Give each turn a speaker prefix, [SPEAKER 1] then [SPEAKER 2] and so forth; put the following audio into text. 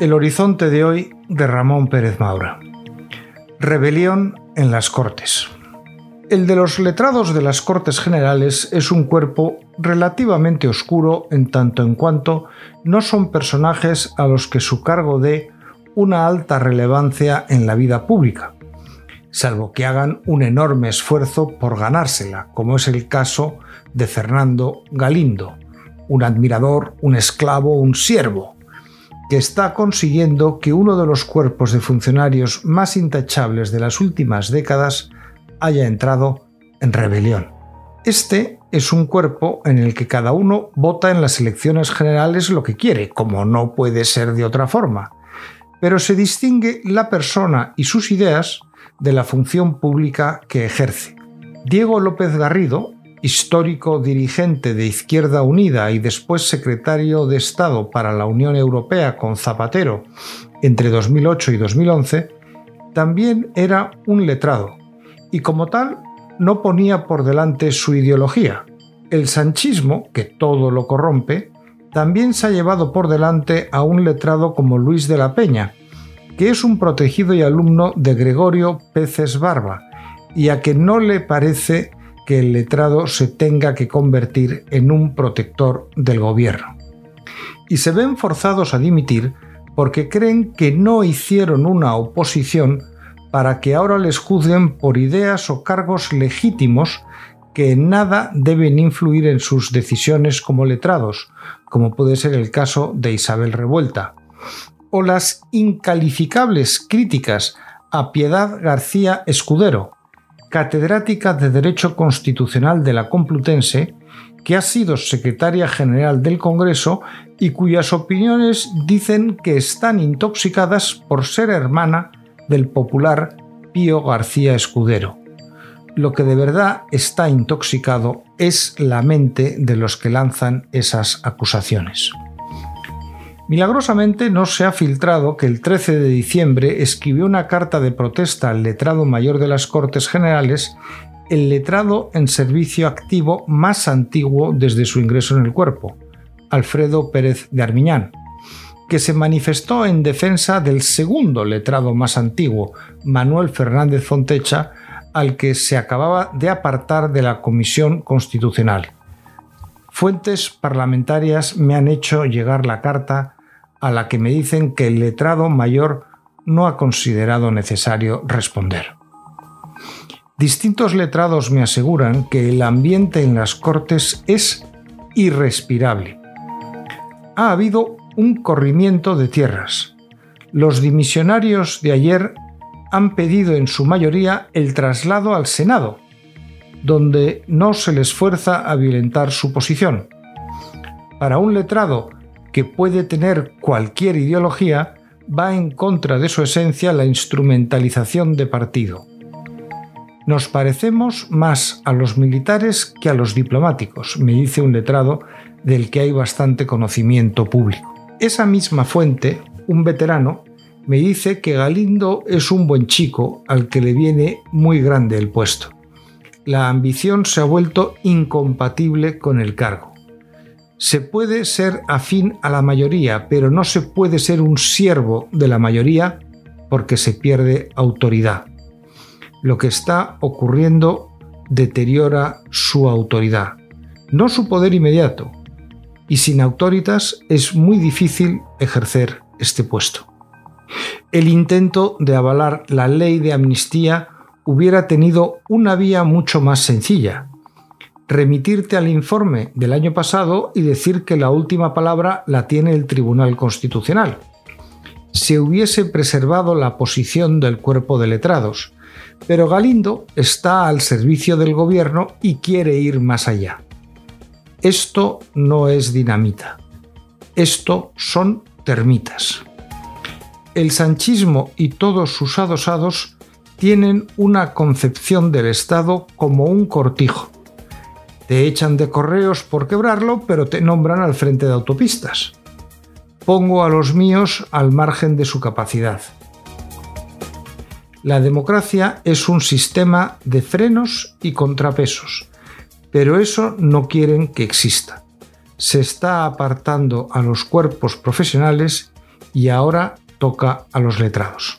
[SPEAKER 1] El horizonte de hoy de Ramón Pérez Maura. Rebelión en las Cortes. El de los letrados de las Cortes Generales es un cuerpo relativamente oscuro en tanto en cuanto no son personajes a los que su cargo dé una alta relevancia en la vida pública, salvo que hagan un enorme esfuerzo por ganársela, como es el caso de Fernando Galindo, un admirador, un esclavo, un siervo, que está consiguiendo que uno de los cuerpos de funcionarios más intachables de las últimas décadas haya entrado en rebelión. Este es un cuerpo en el que cada uno vota en las elecciones generales lo que quiere, como no puede ser de otra forma, pero se distingue la persona y sus ideas de la función pública que ejerce. Diego López Garrido histórico dirigente de Izquierda Unida y después secretario de Estado para la Unión Europea con Zapatero entre 2008 y 2011, también era un letrado y como tal no ponía por delante su ideología. El sanchismo, que todo lo corrompe, también se ha llevado por delante a un letrado como Luis de la Peña, que es un protegido y alumno de Gregorio Peces Barba, y a que no le parece que el letrado se tenga que convertir en un protector del gobierno. Y se ven forzados a dimitir porque creen que no hicieron una oposición para que ahora les juzguen por ideas o cargos legítimos que en nada deben influir en sus decisiones como letrados, como puede ser el caso de Isabel Revuelta, o las incalificables críticas a Piedad García Escudero, catedrática de Derecho Constitucional de la Complutense, que ha sido secretaria general del Congreso y cuyas opiniones dicen que están intoxicadas por ser hermana del popular Pío García Escudero. Lo que de verdad está intoxicado es la mente de los que lanzan esas acusaciones. Milagrosamente no se ha filtrado que el 13 de diciembre escribió una carta de protesta al letrado mayor de las Cortes Generales, el letrado en servicio activo más antiguo desde su ingreso en el cuerpo, Alfredo Pérez de Armiñán, que se manifestó en defensa del segundo letrado más antiguo, Manuel Fernández Fontecha, al que se acababa de apartar de la Comisión Constitucional. Fuentes parlamentarias me han hecho llegar la carta a la que me dicen que el letrado mayor no ha considerado necesario responder. Distintos letrados me aseguran que el ambiente en las Cortes es irrespirable. Ha habido un corrimiento de tierras. Los dimisionarios de ayer han pedido en su mayoría el traslado al Senado, donde no se les fuerza a violentar su posición. Para un letrado que puede tener cualquier ideología, va en contra de su esencia la instrumentalización de partido. Nos parecemos más a los militares que a los diplomáticos, me dice un letrado del que hay bastante conocimiento público. Esa misma fuente, un veterano, me dice que Galindo es un buen chico al que le viene muy grande el puesto. La ambición se ha vuelto incompatible con el cargo. Se puede ser afín a la mayoría, pero no se puede ser un siervo de la mayoría porque se pierde autoridad. Lo que está ocurriendo deteriora su autoridad, no su poder inmediato, y sin autoritas es muy difícil ejercer este puesto. El intento de avalar la ley de amnistía hubiera tenido una vía mucho más sencilla, remitirte al informe del año pasado y decir que la última palabra la tiene el Tribunal Constitucional. Se hubiese preservado la posición del cuerpo de letrados, pero Galindo está al servicio del gobierno y quiere ir más allá. Esto no es dinamita. Esto son termitas. El sanchismo y todos sus adosados tienen una concepción del Estado como un cortijo, te echan de correos por quebrarlo, pero te nombran al frente de autopistas. Pongo a los míos al margen de su capacidad. La democracia es un sistema de frenos y contrapesos, pero eso no quieren que exista. Se está apartando a los cuerpos profesionales y ahora toca a los letrados.